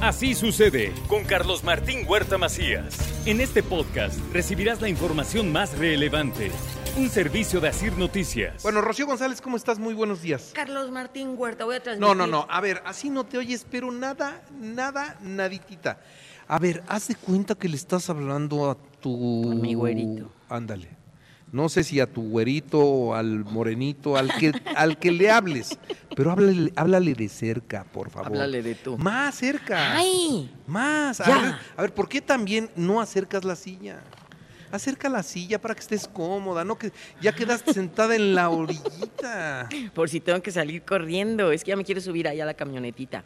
Así sucede con Carlos Martín Huerta Macías. En este podcast recibirás la información más relevante. Un servicio de Asir Noticias. Bueno, Rocío González, ¿cómo estás? Muy buenos días. Carlos Martín Huerta, voy a transmitir. No, no, no. A ver, así no te oyes, pero nada, nada, naditita. A ver, haz de cuenta que le estás hablando a tu. A mi güerito. Ándale. No sé si a tu güerito o al morenito, al que, al que le hables. Pero háblale, háblale de cerca, por favor. Háblale de tú. Más cerca. ¡Ay! Más. A Ya. ver, a ver, ¿por qué también no acercas la silla? Acerca la silla para que estés cómoda, no que ya quedaste sentada en la orillita. Por si tengo que salir corriendo. Es que ya me quiero subir allá a la camionetita.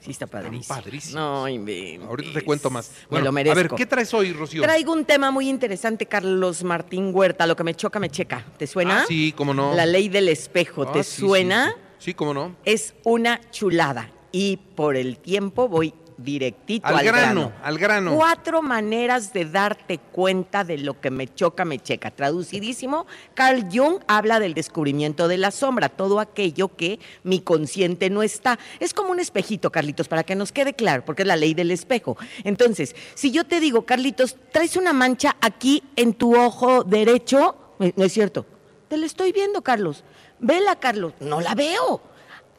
Sí, está padrísimo. padrísimos. No, inventes. Ahorita te cuento más. me lo merezco. A ver, ¿qué traes hoy, Rocío? Traigo un tema muy interesante, Carlos Martín Huerta. Lo que me choca, me checa. ¿Te suena? Ah, sí, cómo no. La ley del espejo. Ah, ¿Te sí, sí, suena? Sí, sí, cómo no. Es una chulada. Y por el tiempo voy directito al, Al grano, al grano. Cuatro maneras de darte cuenta de lo que me choca, me checa. Traducidísimo, Carl Jung habla del descubrimiento de la sombra, todo aquello que mi consciente no está. Es como un espejito, Carlitos, para que nos quede claro, porque es la ley del espejo. Entonces, si yo te digo, Carlitos, traes una mancha aquí en tu ojo derecho, eh, no es cierto. Te la estoy viendo, Carlos. Vela, Carlos. No la veo.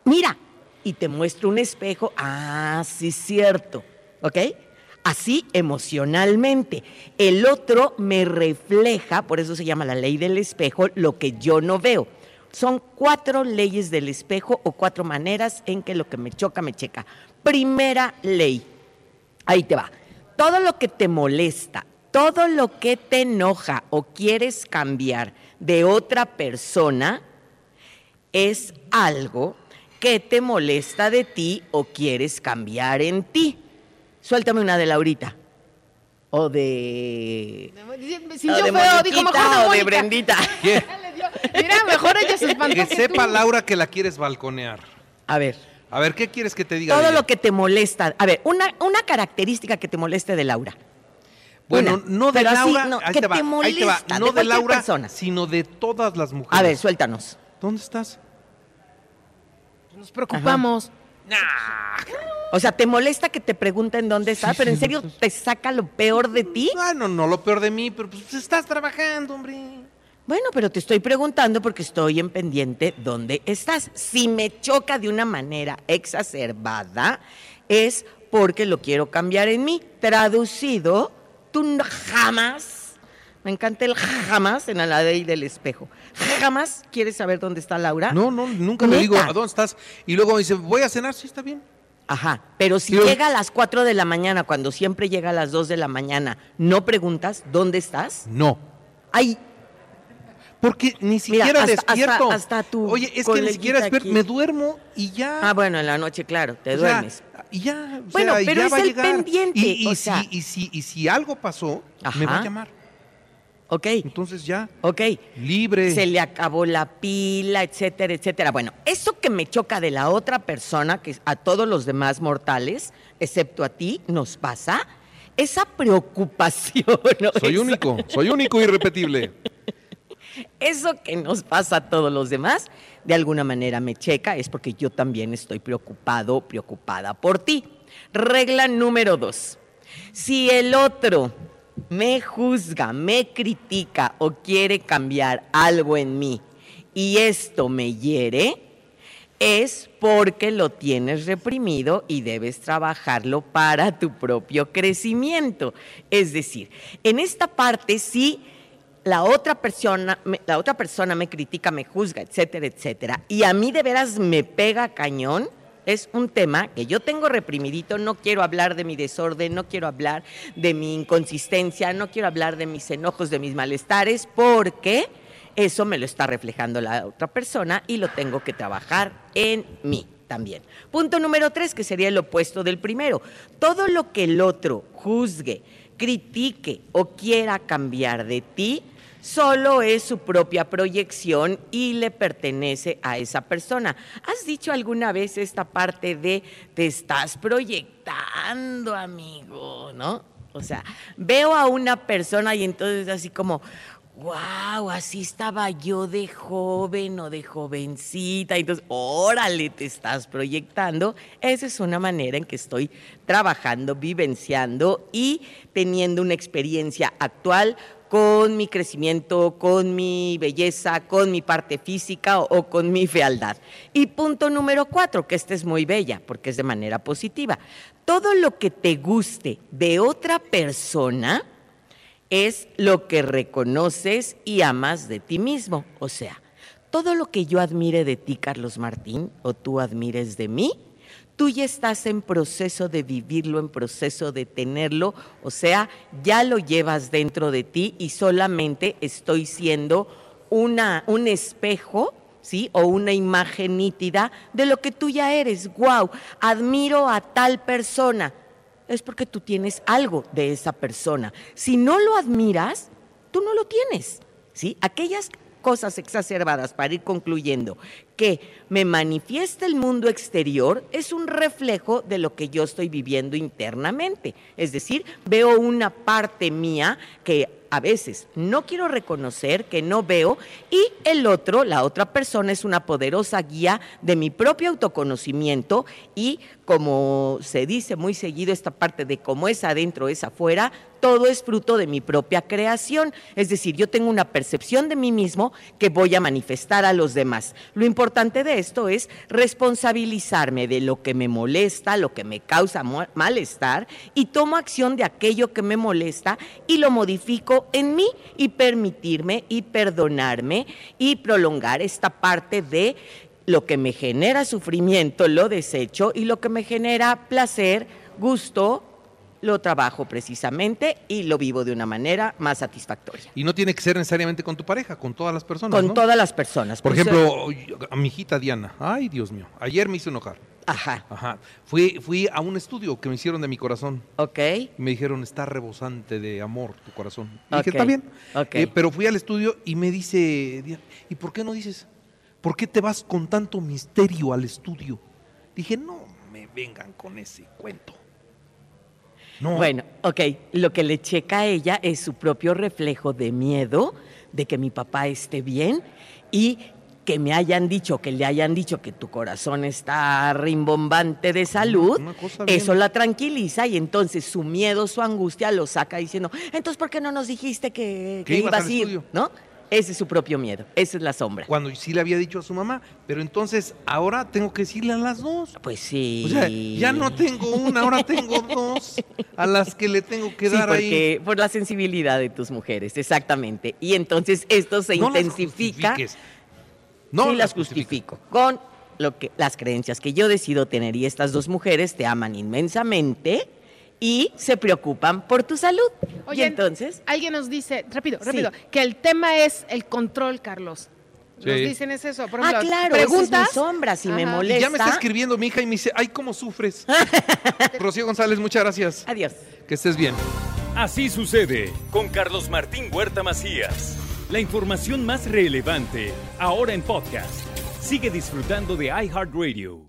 Mira, y te muestro un espejo. Ah, sí, cierto. ¿Ok? Así emocionalmente. El otro me refleja, por eso se llama la ley del espejo, lo que yo no veo. Son cuatro leyes del espejo o cuatro maneras en que lo que me choca, me checa. Primera ley. Ahí te va. Todo lo que te molesta, todo lo que te enoja o quieres cambiar de otra persona es algo que te molesta de ti o quieres cambiar en ti. Suéltame una de Laurita. O de. Si o yo de feo, Moniquita mejor de o de. Brendita. ¿Qué? Mira, mejor ella se espantó Que que sepa tú. Laura que la quieres balconear. A ver. A ver, ¿qué quieres que te diga? Todo lo que te molesta. A ver, una, una característica que te moleste de Laura. Bueno, Una, no de pero así, Laura, no, ahí que te va, te ahí te va. molesta, no de Laura, persona. sino de todas las mujeres. A ver, suéltanos. ¿Dónde estás? Nos preocupamos. O sea, te molesta que te pregunten dónde estás, pero en serio pues- te saca lo peor de ti. Ah, no, no, lo peor de mí, pero pues estás trabajando, hombre. Bueno, pero te estoy preguntando porque estoy en pendiente dónde estás. Si me choca de una manera exacerbada, es porque lo quiero cambiar en mí. Traducido, tú jamás, me encanta el jamás en la ley del espejo. Jamás quieres saber dónde está Laura. No, no, nunca le digo. ¿a dónde estás? Y luego me dice, voy a cenar, sí, está bien. Ajá, pero si Yo- llega a las 4 de la mañana, cuando siempre llega a las 2 de la mañana, ¿no preguntas dónde estás? No. Ay, Porque ni siquiera hasta- hasta- despierto. hasta tu Oye, es que ni siquiera despierto. Me duermo y ya. ah, bueno, en la noche, claro, te duermes. y ya. o Bueno, sea, pero ya es va el llegar. pendiente, Y, y o si, sea. y, si, y si algo pasó, me va a llamar. Ok, Entonces ya, ok. libre. Se le acabó la pila, etcétera, etcétera. Bueno, eso que me choca de la otra persona, que a todos los demás mortales, excepto a ti, nos pasa, esa preocupación. ¿no? Soy Esa- único, soy único y irrepetible. Eso que nos pasa a todos los demás, de alguna manera me checa, es porque yo también estoy preocupado, preocupada por ti. Regla número dos. Si el otro me juzga, me critica o quiere cambiar algo en mí y esto me hiere, es porque lo tienes reprimido y debes trabajarlo para tu propio crecimiento. Es decir, en esta parte sí la otra persona, la otra persona me critica, me juzga, etcétera, etcétera, y a mí de veras me pega cañón, es un tema que yo tengo reprimidito, no quiero hablar de mi desorden, no quiero hablar de mi inconsistencia, no quiero hablar de mis enojos, de mis malestares, porque eso me lo está reflejando la otra persona y lo tengo que trabajar en mí. también. Punto número tres, que sería el opuesto del primero. Todo lo que el otro juzgue, critique o quiera cambiar de ti, solo es su propia proyección y le pertenece a esa persona. ¿Has dicho alguna vez esta parte de te estás proyectando, amigo? ¿No? O sea, veo a una persona y entonces así como, wow, así estaba yo de joven o de jovencita. Entonces, órale, te estás proyectando. Esa es una manera en que estoy trabajando, vivenciando y teniendo una experiencia actual con mi crecimiento, con mi belleza, con mi parte física o, con mi fealdad. Y punto número cuatro, que esta es muy bella porque es de manera positiva. Todo lo que te guste de otra persona es lo que reconoces y amas de ti mismo. O sea, todo lo que yo admire de ti, Carlos Martín, o tú admires de mí, tú ya estás en proceso de vivirlo, en proceso de tenerlo, o sea, ya lo llevas dentro de ti y solamente estoy siendo una, un espejo. ¿Sí? O una imagen nítida de lo que tú ya eres. ¡Wow! Admiro a tal persona. Es porque tú tienes algo de esa persona. Si no lo admiras, tú no lo tienes. ¿Sí? Aquellas cosas exacerbadas para ir concluyendo que me manifiesta el mundo exterior es un reflejo de lo que yo estoy viviendo internamente. Es decir, veo una parte mía que a veces no quiero reconocer, que no veo, y el otro, la otra persona, es una poderosa guía de mi propio autoconocimiento y como se dice muy seguido esta parte de cómo es adentro, es afuera, todo es fruto de mi propia creación. Es decir, yo tengo una percepción de mí mismo que voy a manifestar a los demás. Lo importante de esto es responsabilizarme de lo que me molesta, lo que me causa malestar y tomo acción de aquello que me molesta y lo modifico en mí y permitirme y perdonarme y prolongar esta parte de lo que me genera sufrimiento, lo desecho y lo que me genera placer, gusto, lo trabajo precisamente y lo vivo de una manera más satisfactoria. Y no tiene que ser necesariamente con tu pareja, con todas las personas. Con ¿no? todas las personas. Por ejemplo, a mi hijita Diana, ay Dios mío, ayer me hizo enojar. Ajá, Ajá. Fui, fui a un estudio que me hicieron de mi corazón. ok. Y me dijeron, está rebosante de amor tu corazón. Y dije, está bien. ok. Eh, pero fui al estudio y me dice, Diana, ¿y por qué no dices? ¿Por qué te vas con tanto misterio al estudio? Dije, no me vengan con ese cuento. No. Bueno, ok, lo que le checa a ella es su propio reflejo de miedo de que mi papá esté bien y que me hayan dicho, que le hayan dicho que tu corazón está rimbombante de salud, eso la tranquiliza y entonces su miedo, su angustia lo saca diciendo, entonces ¿por qué no nos dijiste que, Que ibas a ir? ¿No? Ese es su propio miedo, esa es la sombra. Cuando sí le había dicho a su mamá, pero entonces ahora tengo que decirle a las dos. Pues sí. O sea, ya no tengo una, ahora tengo dos a las que le tengo que Sí, dar ahí. porque por la sensibilidad de tus mujeres, exactamente. Y entonces esto se No las intensifica. justifiques. No sí las las justifico con lo que las creencias que yo decido tener y estas dos mujeres te aman inmensamente y se preocupan por tu salud. y Oye, entonces, Alguien nos dice, rápido, Sí. rápido, que el tema es el control, Carlos. Nos dicen es eso. Por ah, ejemplo, claro, esa es mi preguntas. sombra, si me. Y molesta. ya me está escribiendo mi hija y me dice, ay, ¿cómo sufres? Rocío González, muchas gracias. Adiós. Que estés bien. Así sucede con Carlos Martín Huerta Macías. La información más relevante ahora en podcast. Sigue disfrutando de iHeartRadio.